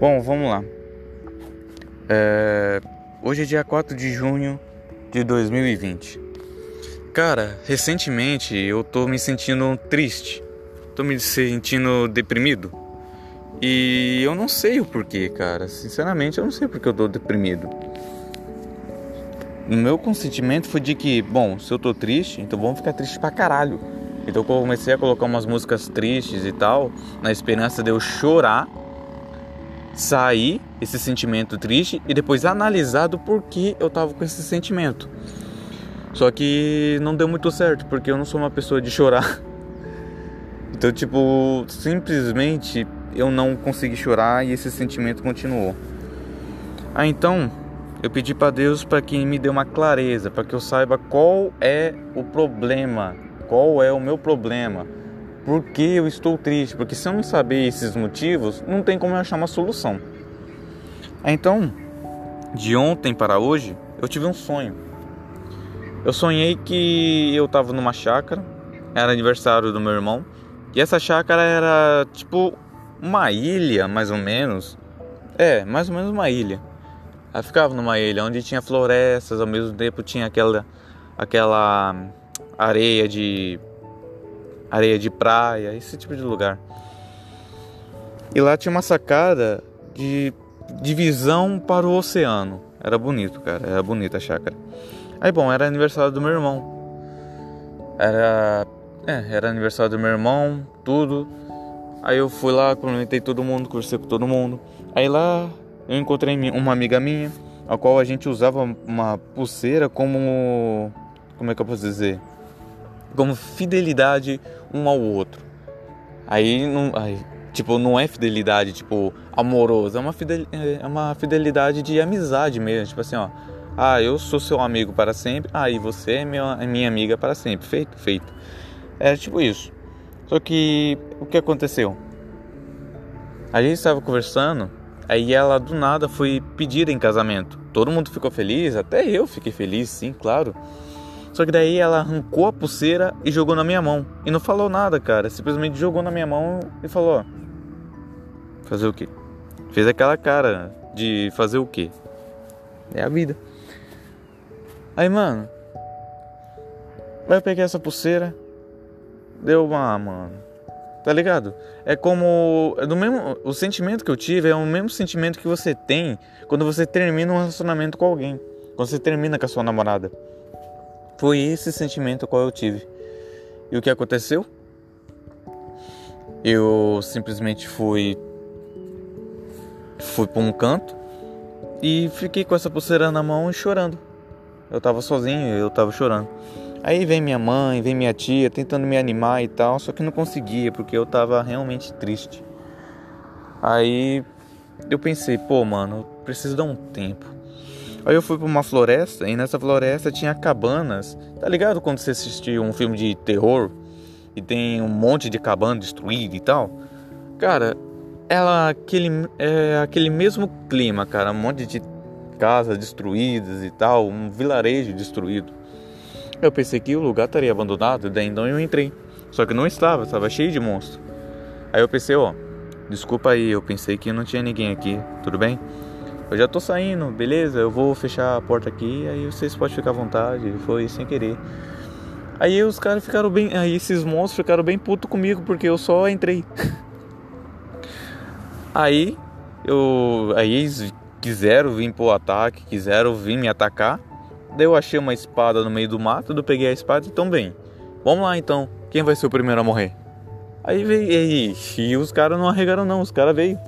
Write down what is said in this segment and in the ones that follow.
Bom, vamos lá. É... Hoje é dia 4 de junho de 2020. Cara, recentemente eu tô me sentindo triste. Tô me sentindo deprimido. E eu não sei o porquê, cara. Sinceramente, eu não sei porque eu tô deprimido. O meu consentimento foi de que, bom, se eu tô triste, então vamos ficar triste pra caralho. Então eu comecei a colocar umas músicas tristes e tal, na esperança de eu chorar sair esse sentimento triste e depois analisar do porquê eu tava com esse sentimento. Só que não deu muito certo, porque eu não sou uma pessoa de chorar. Então, tipo, simplesmente eu não consegui chorar e esse sentimento continuou. Ah, então eu pedi para Deus para que me dê uma clareza, para que eu saiba qual é o problema, qual é o meu problema por que eu estou triste, porque se eu não saber esses motivos, não tem como eu achar uma solução. Então, de ontem para hoje, eu tive um sonho. Eu sonhei que eu estava numa chácara, era aniversário do meu irmão, e essa chácara era tipo uma ilha, mais ou menos. É, mais ou menos uma ilha. Ela ficava numa ilha onde tinha florestas, ao mesmo tempo tinha aquela aquela areia de areia de praia, esse tipo de lugar. E lá tinha uma sacada de divisão para o oceano. Era bonito, cara, era bonita a chácara. Aí, bom, era aniversário do meu irmão. Era, é, era aniversário do meu irmão, tudo. Aí eu fui lá, cumprimentei todo mundo, conversei com todo mundo. Aí lá eu encontrei uma amiga minha, a qual a gente usava uma pulseira como como é que eu posso dizer? Como fidelidade um ao outro. Aí não, aí, tipo, não é fidelidade tipo amorosa, é uma, é uma fidelidade de amizade mesmo, tipo assim, ó. Ah, eu sou seu amigo para sempre. Ah, e você é minha, é minha amiga para sempre. Feito, feito. É tipo isso. Só que o que aconteceu? A gente estava conversando, aí ela do nada foi pedir em casamento. Todo mundo ficou feliz, até eu fiquei feliz, sim, claro. Só que daí ela arrancou a pulseira e jogou na minha mão. E não falou nada, cara. Simplesmente jogou na minha mão e falou: Fazer o quê? Fez aquela cara de fazer o quê? É a vida. Aí, mano. Eu peguei essa pulseira. Deu uma, mano. Tá ligado? É como. É do mesmo, o sentimento que eu tive é o mesmo sentimento que você tem quando você termina um relacionamento com alguém. Quando você termina com a sua namorada. Foi esse sentimento qual eu tive. E o que aconteceu? Eu simplesmente fui fui para um canto e fiquei com essa pulseira na mão e chorando. Eu tava sozinho, eu tava chorando. Aí vem minha mãe, vem minha tia tentando me animar e tal, só que não conseguia porque eu tava realmente triste. Aí eu pensei, pô, mano, preciso dar um tempo. Aí eu fui para uma floresta e nessa floresta tinha cabanas. Tá ligado quando você assistiu um filme de terror e tem um monte de cabana destruída e tal? Cara, ela aquele é aquele mesmo clima, cara, um monte de casas destruídas e tal, um vilarejo destruído. Eu pensei que o lugar estaria abandonado, daí então eu entrei. Só que não estava, estava cheio de monstros. Aí eu pensei, ó, desculpa aí, eu pensei que não tinha ninguém aqui, tudo bem? Eu já tô saindo, beleza? Eu vou fechar a porta aqui, aí vocês podem ficar à vontade. Foi sem querer. Aí os caras ficaram bem. Aí esses monstros ficaram bem puto comigo porque eu só entrei. aí eu. Aí eles quiseram vir pro ataque, quiseram vir me atacar. Daí eu achei uma espada no meio do mato, eu peguei a espada e tão bem. Vamos lá então. Quem vai ser o primeiro a morrer? Aí veio. E, e os caras não arregaram não, os caras veio.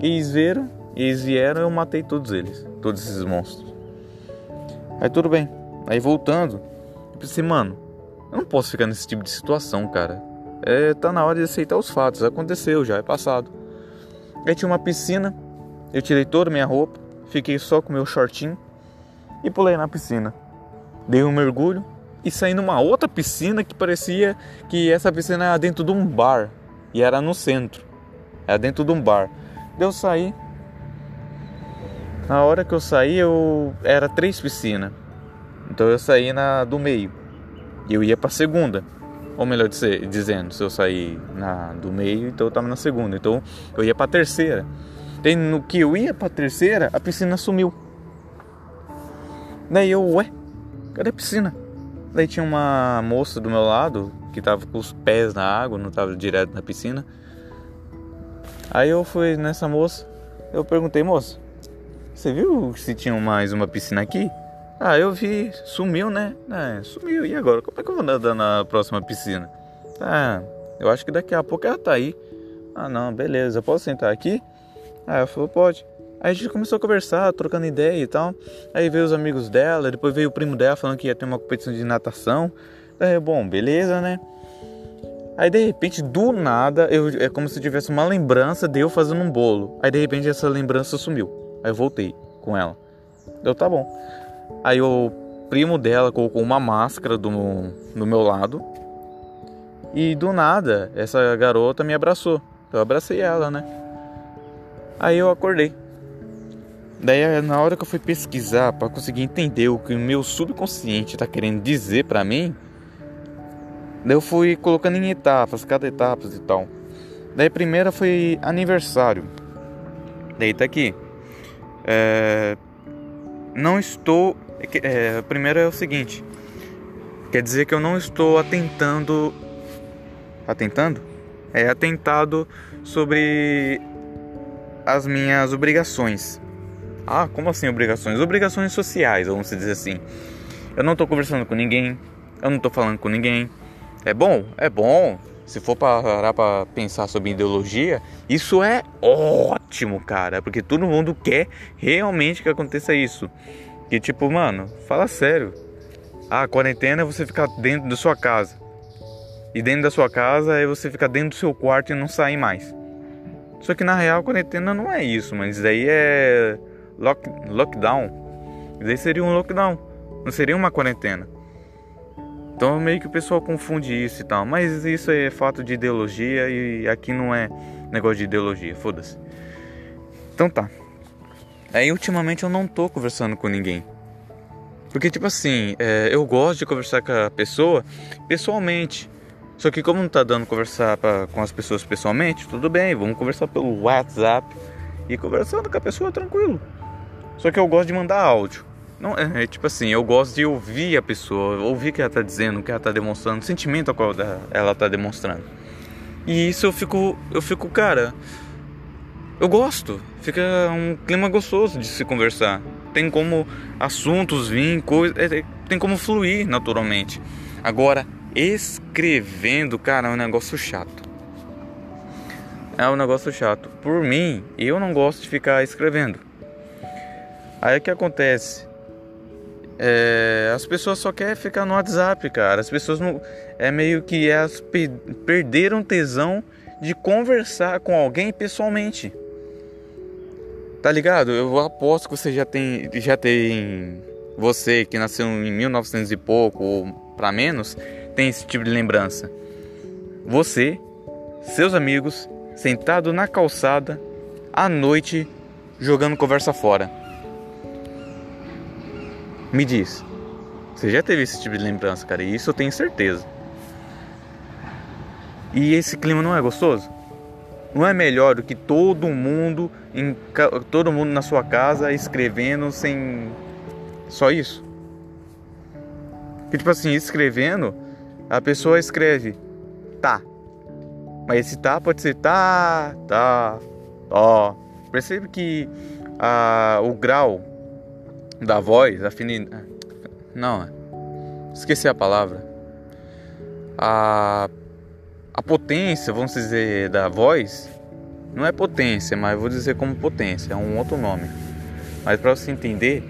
Eles viram eles vieram eu matei todos eles, todos esses monstros. Aí tudo bem. Aí voltando, eu pensei, mano, eu não posso ficar nesse tipo de situação, cara. É, tá na hora de aceitar os fatos. Aconteceu, já é passado. Aí tinha uma piscina, eu tirei toda a minha roupa, fiquei só com meu shortinho e pulei na piscina. Dei um mergulho e saí numa outra piscina que parecia que essa piscina era dentro de um bar e era no centro. Era dentro de um bar. Deu sair, na hora que eu saí, eu era três piscinas. Então eu saí na do meio. E eu ia para segunda. Ou melhor dizendo, se eu saí na do meio, então eu tava na segunda. Então eu ia para terceira. Daí no que eu ia pra terceira, a piscina sumiu. Daí eu, ué, cadê a piscina? Daí tinha uma moça do meu lado que tava com os pés na água, não tava direto na piscina. Aí eu fui nessa moça, eu perguntei, moça, você viu se tinha mais uma piscina aqui? Ah, eu vi, sumiu, né? É, sumiu, e agora? Como é que eu vou nadar na próxima piscina? Ah, eu acho que daqui a pouco ela tá aí. Ah, não, beleza, posso sentar aqui? Ah, ela falou, pode. Aí a gente começou a conversar, trocando ideia e tal. Aí veio os amigos dela, depois veio o primo dela falando que ia ter uma competição de natação. Aí, bom, beleza, né? Aí de repente, do nada, eu, é como se tivesse uma lembrança de eu fazendo um bolo. Aí de repente essa lembrança sumiu. Aí eu voltei com ela. Eu, tá bom. Aí o primo dela colocou uma máscara do, do meu lado. E do nada, essa garota me abraçou. Eu abracei ela, né? Aí eu acordei. Daí na hora que eu fui pesquisar para conseguir entender o que o meu subconsciente está querendo dizer para mim, eu fui colocando em etapas, cada etapa e tal. Daí a primeira foi aniversário. Daí tá aqui. É, não estou. É, primeiro é o seguinte. Quer dizer que eu não estou atentando. Atentando? É atentado sobre as minhas obrigações. Ah, como assim obrigações? Obrigações sociais, vamos dizer assim. Eu não tô conversando com ninguém, eu não tô falando com ninguém. É bom? É bom. Se for parar para pensar sobre ideologia, isso é ótimo, cara, porque todo mundo quer realmente que aconteça isso. Que tipo, mano, fala sério. Ah, quarentena é você ficar dentro da sua casa. E dentro da sua casa é você ficar dentro do seu quarto e não sair mais. Só que na real, quarentena não é isso, mas isso aí é lock, lockdown. Isso aí seria um lockdown, não seria uma quarentena. Então meio que o pessoal confunde isso e tal, mas isso é fato de ideologia e aqui não é negócio de ideologia, foda-se. Então tá. Aí ultimamente eu não tô conversando com ninguém. Porque tipo assim, é, eu gosto de conversar com a pessoa pessoalmente. Só que como não tá dando conversar pra, com as pessoas pessoalmente, tudo bem, vamos conversar pelo WhatsApp e conversando com a pessoa tranquilo. Só que eu gosto de mandar áudio. Não, é, é, tipo assim, eu gosto de ouvir a pessoa, ouvir o que ela tá dizendo, o que ela tá demonstrando, o sentimento a qual ela tá demonstrando. E isso eu fico, eu fico, cara, eu gosto. Fica um clima gostoso de se conversar. Tem como assuntos vir, coisa, é, tem como fluir naturalmente. Agora, escrevendo, cara, é um negócio chato. É um negócio chato. Por mim, eu não gosto de ficar escrevendo. Aí o que acontece? É, as pessoas só querem ficar no WhatsApp, cara. As pessoas não. É meio que elas pe perderam tesão de conversar com alguém pessoalmente. Tá ligado? Eu aposto que você já tem. Já tem. Você que nasceu em 1900 e pouco, ou pra menos, tem esse tipo de lembrança. Você, seus amigos, sentado na calçada, à noite, jogando conversa fora. Me diz, você já teve esse tipo de lembrança, cara? E isso eu tenho certeza. E esse clima não é gostoso? Não é melhor do que todo mundo em todo mundo na sua casa escrevendo sem só isso? Que tipo assim, escrevendo a pessoa escreve tá. Mas esse tá pode ser tá, tá, ó. Percebe que a, o grau da voz, afinidade. Não, esqueci a palavra. A, a potência, vamos dizer, da voz não é potência, mas vou dizer como potência, é um outro nome. Mas para você entender,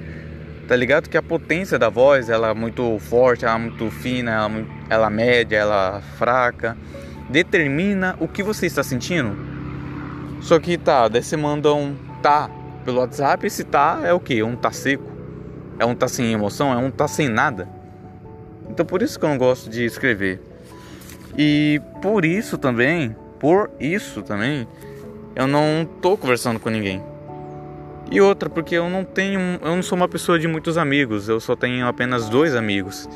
Tá ligado que a potência da voz, ela é muito forte, ela é muito fina, ela, é ela é média, ela é fraca, determina o que você está sentindo. Só que tá, daí você manda um tá pelo WhatsApp, esse tá é o que? Um tá seco, é um tá sem emoção, é um tá sem nada. Então por isso que eu não gosto de escrever. E por isso também, por isso também, eu não tô conversando com ninguém. E outra, porque eu não tenho, eu não sou uma pessoa de muitos amigos, eu só tenho apenas dois amigos.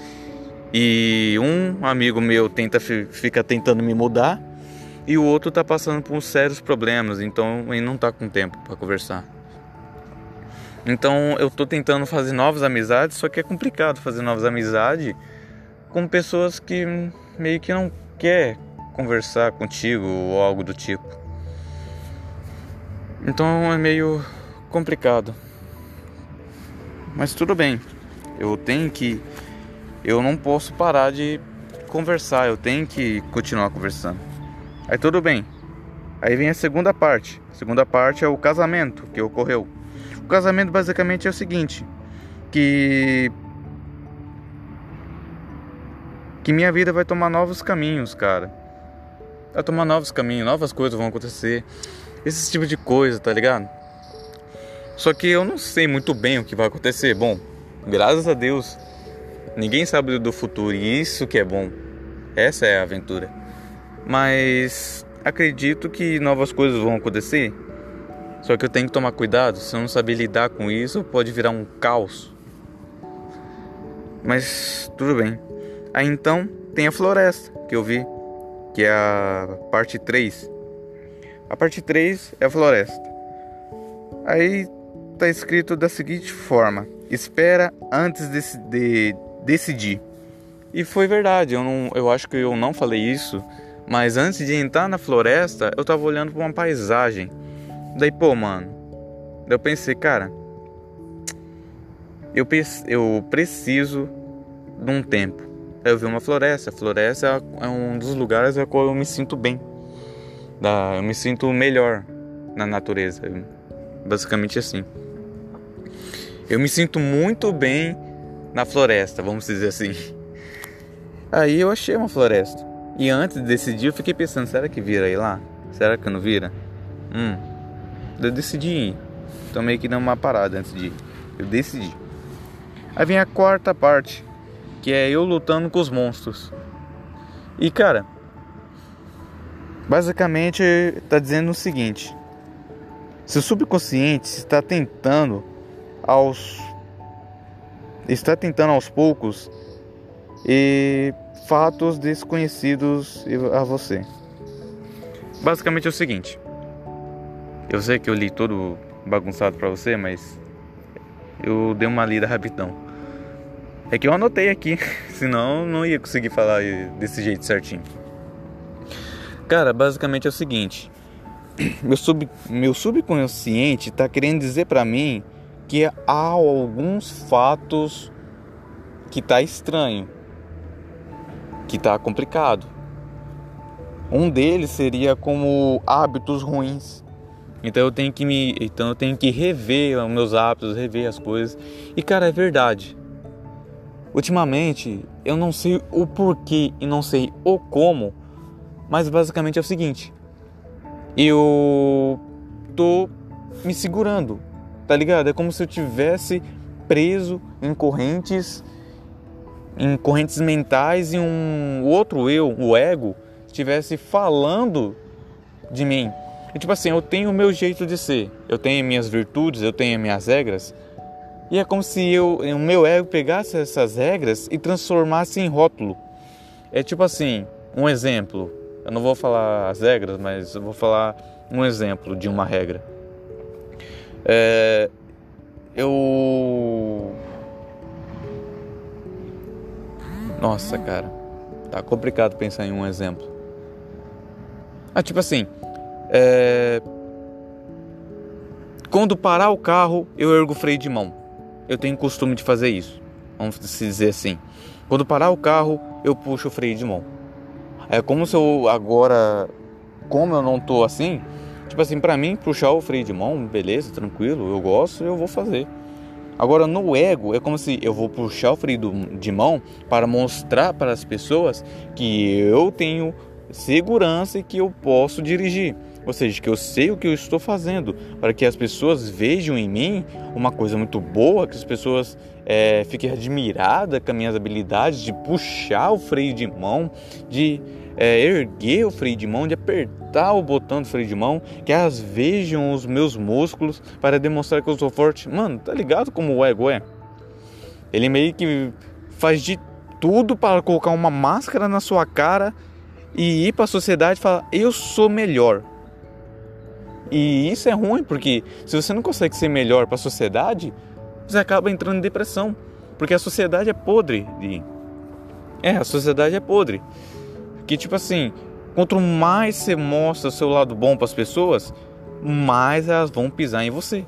E um amigo meu tenta fica tentando me mudar e o outro tá passando por sérios problemas, então ele não tá com tempo para conversar. Então eu tô tentando fazer novas amizades, só que é complicado fazer novas amizades com pessoas que meio que não quer conversar contigo ou algo do tipo. Então é meio complicado. Mas tudo bem. Eu tenho que eu não posso parar de conversar, eu tenho que continuar conversando. Aí tudo bem. Aí vem a segunda parte. A segunda parte é o casamento que ocorreu. O casamento basicamente é o seguinte, que que minha vida vai tomar novos caminhos, cara. Vai tomar novos caminhos, novas coisas vão acontecer. Esse tipo de coisa, tá ligado? Só que eu não sei muito bem o que vai acontecer. Bom, graças a Deus, ninguém sabe do futuro e isso que é bom. Essa é a aventura. Mas acredito que novas coisas vão acontecer. Só que eu tenho que tomar cuidado, se eu não saber lidar com isso, pode virar um caos. Mas tudo bem. Aí então tem a floresta que eu vi, que é a parte 3. A parte 3 é a floresta. Aí tá escrito da seguinte forma: espera antes de, de decidir. E foi verdade, eu, não, eu acho que eu não falei isso, mas antes de entrar na floresta, eu tava olhando para uma paisagem. Daí, pô, mano, eu pensei, cara, eu, eu preciso de um tempo. Eu vi uma floresta. A floresta é um dos lugares a qual eu me sinto bem. Eu me sinto melhor na natureza. Basicamente assim. Eu me sinto muito bem na floresta, vamos dizer assim. Aí eu achei uma floresta. E antes de decidir, eu fiquei pensando: será que vira aí lá? Será que não vira? Hum. Eu decidi ir. Tô meio que dando uma parada antes de ir. Eu decidi. Aí vem a quarta parte, que é eu lutando com os monstros. E cara, basicamente tá dizendo o seguinte: seu subconsciente está tentando aos está tentando aos poucos e fatos desconhecidos a você. Basicamente é o seguinte. Eu sei que eu li todo bagunçado para você, mas eu dei uma lida rapidão. É que eu anotei aqui, senão não ia conseguir falar desse jeito certinho. Cara, basicamente é o seguinte. Meu, sub, meu subconsciente está querendo dizer para mim que há alguns fatos que tá estranho que está complicado. Um deles seria como hábitos ruins. Então eu tenho que me, então eu tenho que rever os meus hábitos, rever as coisas. E cara, é verdade. Ultimamente, eu não sei o porquê e não sei o como, mas basicamente é o seguinte: eu tô me segurando, tá ligado? É como se eu tivesse preso em correntes em correntes mentais e um outro eu, o ego, estivesse falando de mim. E, tipo assim, eu tenho o meu jeito de ser, eu tenho minhas virtudes, eu tenho minhas regras. E é como se eu, o meu ego pegasse essas regras e transformasse em rótulo. É tipo assim, um exemplo. Eu não vou falar as regras, mas eu vou falar um exemplo de uma regra. É, eu Nossa, cara, tá complicado pensar em um exemplo. Ah, tipo assim, é... quando parar o carro, eu ergo o freio de mão. Eu tenho costume de fazer isso. Vamos dizer assim. Quando parar o carro, eu puxo o freio de mão. É como se eu agora, como eu não tô assim, tipo assim, para mim puxar o freio de mão, beleza, tranquilo, eu gosto, eu vou fazer. Agora, no ego, é como se eu vou puxar o freio de mão para mostrar para as pessoas que eu tenho segurança e que eu posso dirigir. Ou seja, que eu sei o que eu estou fazendo, para que as pessoas vejam em mim uma coisa muito boa, que as pessoas é, fiquem admiradas com as minhas habilidades de puxar o freio de mão, de é, erguer o freio de mão, de apertar o botão do freio de mão, que elas vejam os meus músculos para demonstrar que eu sou forte. Mano, tá ligado como o ego é? Ele meio que faz de tudo para colocar uma máscara na sua cara e ir para a sociedade e falar: eu sou melhor. E isso é ruim porque se você não consegue ser melhor para a sociedade, você acaba entrando em depressão, porque a sociedade é podre. De... É, a sociedade é podre. Que tipo assim, quanto mais você mostra o seu lado bom para as pessoas, mais elas vão pisar em você.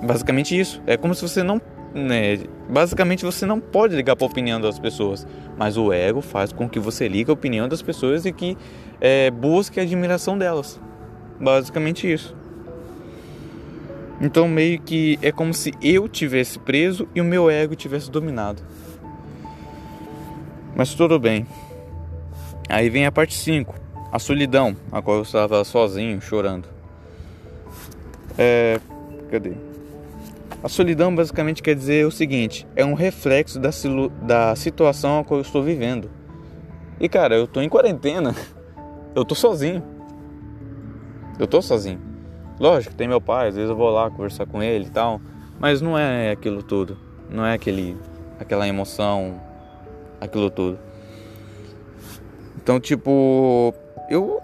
Basicamente isso. É como se você não né, basicamente você não pode ligar para a opinião das pessoas, mas o ego faz com que você ligue a opinião das pessoas e que é, busque a admiração delas. Basicamente isso. Então meio que é como se eu tivesse preso e o meu ego tivesse dominado. Mas tudo bem. Aí vem a parte 5, a solidão, a qual eu estava sozinho, chorando. É, cadê? A solidão basicamente quer dizer o seguinte: é um reflexo da, da situação a qual eu estou vivendo. E cara, eu estou em quarentena, eu estou sozinho. Eu estou sozinho. Lógico, tem meu pai, às vezes eu vou lá conversar com ele e tal, mas não é aquilo tudo. Não é aquele, aquela emoção, aquilo tudo. Então, tipo, eu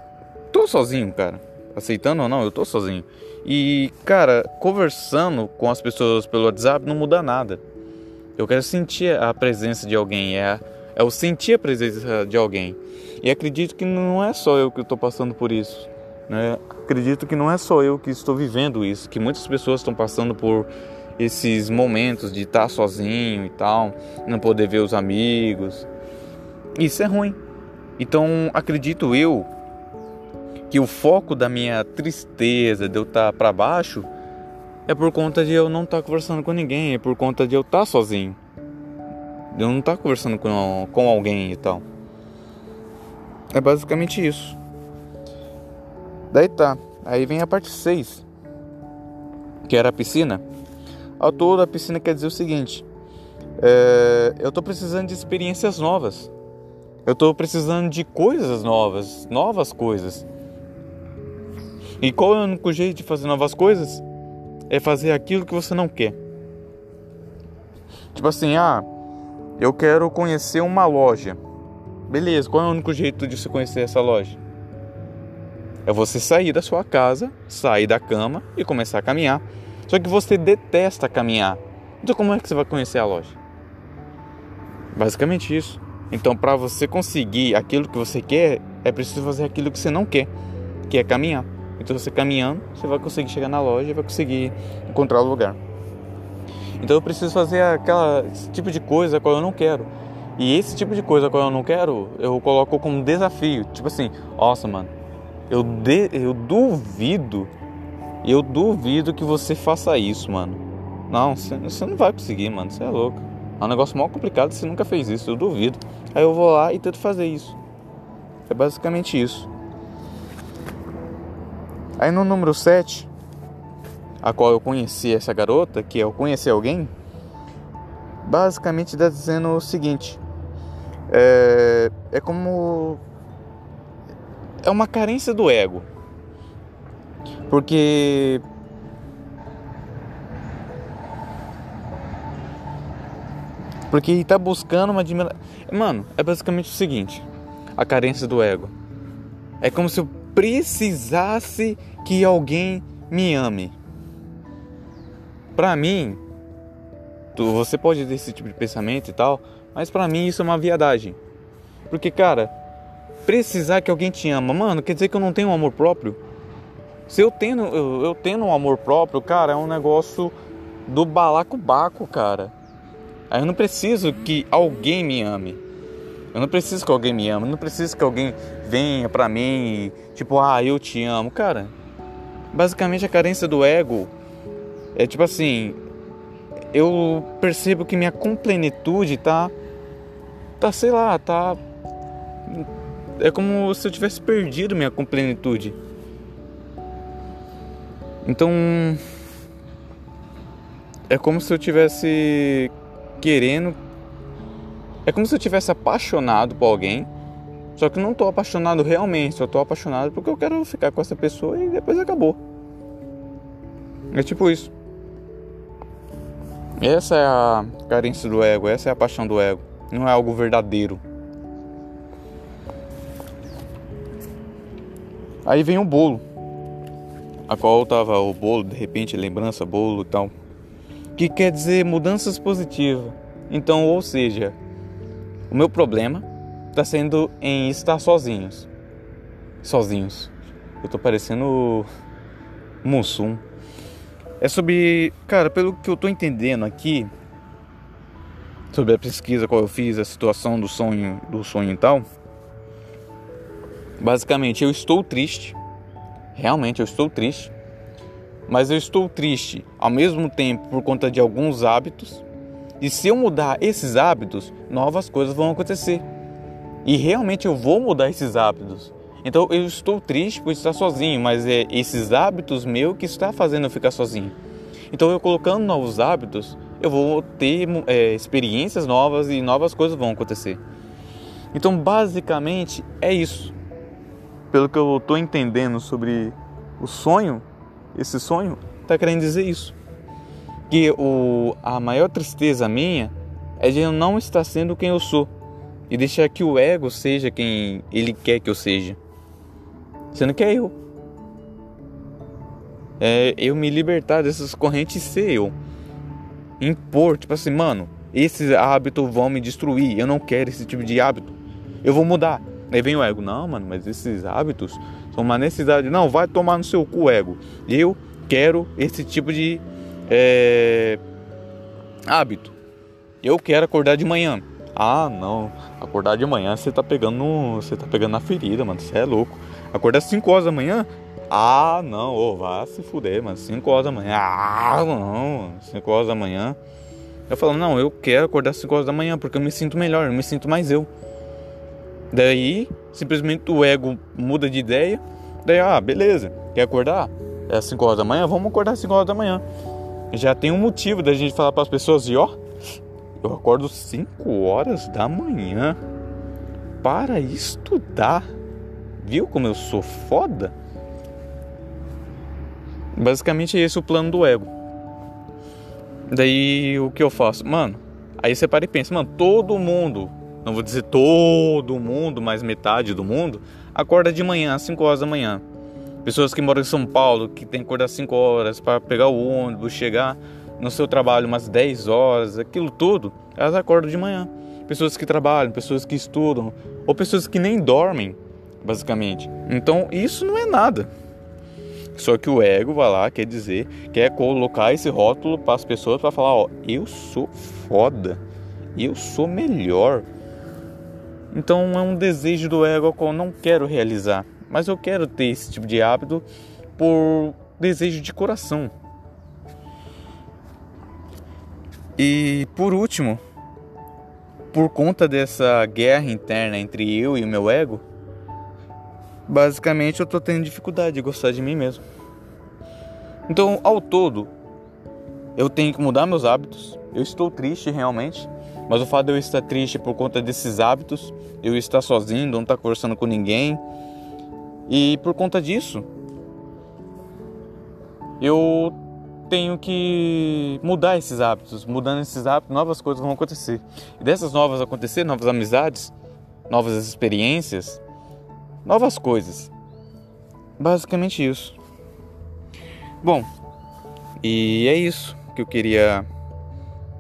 tô sozinho, cara. Aceitando ou não, eu tô sozinho. E, cara, conversando com as pessoas pelo WhatsApp não muda nada. Eu quero sentir a presença de alguém, é, é o sentir a presença de alguém. E acredito que não é só eu que estou passando por isso. Né? Acredito que não é só eu que estou vivendo isso, que muitas pessoas estão passando por esses momentos de estar sozinho e tal, não poder ver os amigos. Isso é ruim. Então, acredito eu que o foco da minha tristeza, de eu estar para baixo, é por conta de eu não estar conversando com ninguém, é por conta de eu estar sozinho. Eu não estar conversando com, com alguém e tal. É basicamente isso. Daí tá. Aí vem a parte 6, que era a piscina. Ao todo, a piscina quer dizer o seguinte: é, eu tô precisando de experiências novas. Eu tô precisando de coisas novas, novas coisas. E qual é o único jeito de fazer novas coisas? É fazer aquilo que você não quer. Tipo assim, ah, eu quero conhecer uma loja. Beleza, qual é o único jeito de você conhecer essa loja? É você sair da sua casa, sair da cama e começar a caminhar. Só que você detesta caminhar. Então como é que você vai conhecer a loja? Basicamente isso. Então para você conseguir aquilo que você quer, é preciso fazer aquilo que você não quer, que é caminhar. Então você caminhando, você vai conseguir chegar na loja e vai conseguir encontrar o lugar. Então eu preciso fazer aquela esse tipo de coisa qual eu não quero. E esse tipo de coisa qual eu não quero, eu coloco como desafio. Tipo assim, nossa, mano, eu, de, eu duvido, eu duvido que você faça isso, mano. Não, você, não vai conseguir, mano, você é louco. É um negócio mal complicado, você nunca fez isso, eu duvido. Aí eu vou lá e tento fazer isso. É basicamente isso. Aí no número 7, a qual eu conheci essa garota, que eu conheci alguém, basicamente está dizendo o seguinte: é, é como. É uma carência do ego. Porque. Porque está buscando uma admiração. Mano, é basicamente o seguinte: a carência do ego. É como se eu precisasse que alguém me ame. Para mim, você pode ter esse tipo de pensamento e tal, mas para mim isso é uma viadagem. Porque, cara, precisar que alguém te ama, mano, quer dizer que eu não tenho amor próprio? Se eu tenho, eu, eu tendo um amor próprio, cara, é um negócio do balacobaco, cara. Aí eu não preciso que alguém me ame. Eu não preciso que alguém me ame, eu não preciso que alguém venha pra mim e, tipo, ah, eu te amo. Cara, basicamente a carência do ego é tipo assim, eu percebo que minha complenitude tá tá, sei lá, tá é como se eu tivesse perdido minha complenitude. Então é como se eu tivesse querendo é como se eu tivesse apaixonado por alguém, só que não tô apaixonado realmente, só tô apaixonado porque eu quero ficar com essa pessoa e depois acabou. É tipo isso. Essa é a carência do ego, essa é a paixão do ego. Não é algo verdadeiro. Aí vem o bolo, a qual tava o bolo, de repente lembrança, bolo e tal, que quer dizer mudanças positivas. Então, ou seja, o meu problema está sendo em estar sozinhos, sozinhos. Eu tô parecendo Mussum. É sobre, cara, pelo que eu tô entendendo aqui, sobre a pesquisa qual eu fiz, a situação do sonho, do sonho e tal. Basicamente, eu estou triste. Realmente eu estou triste. Mas eu estou triste ao mesmo tempo por conta de alguns hábitos. E se eu mudar esses hábitos, novas coisas vão acontecer. E realmente eu vou mudar esses hábitos. Então eu estou triste por estar sozinho, mas é esses hábitos meus que está fazendo eu ficar sozinho. Então eu colocando novos hábitos, eu vou ter é, experiências novas e novas coisas vão acontecer. Então basicamente é isso. Pelo que eu estou entendendo sobre o sonho, esse sonho está querendo dizer isso. Que o, a maior tristeza minha é de eu não estar sendo quem eu sou e deixar que o ego seja quem ele quer que eu seja sendo que é eu. É eu me libertar dessas correntes e ser eu. Impor, tipo assim, mano, esses hábitos vão me destruir. Eu não quero esse tipo de hábito. Eu vou mudar. Aí vem o ego, não, mano, mas esses hábitos são uma necessidade. Não, vai tomar no seu cu, ego. Eu quero esse tipo de é, hábito. Eu quero acordar de manhã. Ah, não. Acordar de manhã você tá pegando você tá pegando na ferida, mano. Você é louco. Acordar 5 horas da manhã? Ah, não, oh, vá se fuder, mano. 5 horas da manhã. Ah, não, 5 horas da manhã. Eu falo, não, eu quero acordar 5 horas da manhã porque eu me sinto melhor, eu me sinto mais eu. Daí, simplesmente o ego muda de ideia. Daí, ah, beleza, quer acordar? É 5 horas da manhã? Vamos acordar 5 horas da manhã. Já tem um motivo da gente falar para as pessoas, e ó, eu acordo 5 horas da manhã para estudar. Viu como eu sou foda? Basicamente é esse o plano do ego. Daí o que eu faço? Mano, aí você para e pensa, mano, todo mundo, não vou dizer todo mundo, mas metade do mundo, acorda de manhã, às 5 horas da manhã. Pessoas que moram em São Paulo, que tem que acordar 5 horas para pegar o ônibus, chegar no seu trabalho umas 10 horas, aquilo tudo, elas acordam de manhã. Pessoas que trabalham, pessoas que estudam, ou pessoas que nem dormem, basicamente. Então isso não é nada. Só que o ego vai lá, quer dizer, quer colocar esse rótulo para as pessoas para falar, ó, eu sou foda, eu sou melhor. Então é um desejo do ego qual eu não quero realizar, mas eu quero ter esse tipo de hábito por desejo de coração. E por último, por conta dessa guerra interna entre eu e o meu ego, basicamente eu tô tendo dificuldade de gostar de mim mesmo. Então, ao todo, eu tenho que mudar meus hábitos. Eu estou triste realmente, mas o fato de eu estar triste por conta desses hábitos, eu estar sozinho, não estar conversando com ninguém, e por conta disso, eu tenho que mudar esses hábitos. Mudando esses hábitos, novas coisas vão acontecer. E dessas novas acontecer, novas amizades, novas experiências, novas coisas. Basicamente isso. Bom, e é isso que eu queria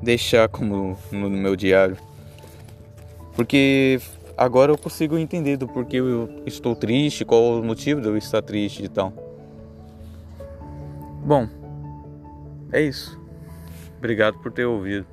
deixar como no meu diário. Porque agora eu consigo entender do porquê eu estou triste, qual o motivo de eu estar triste e tal. Bom, é isso. Obrigado por ter ouvido.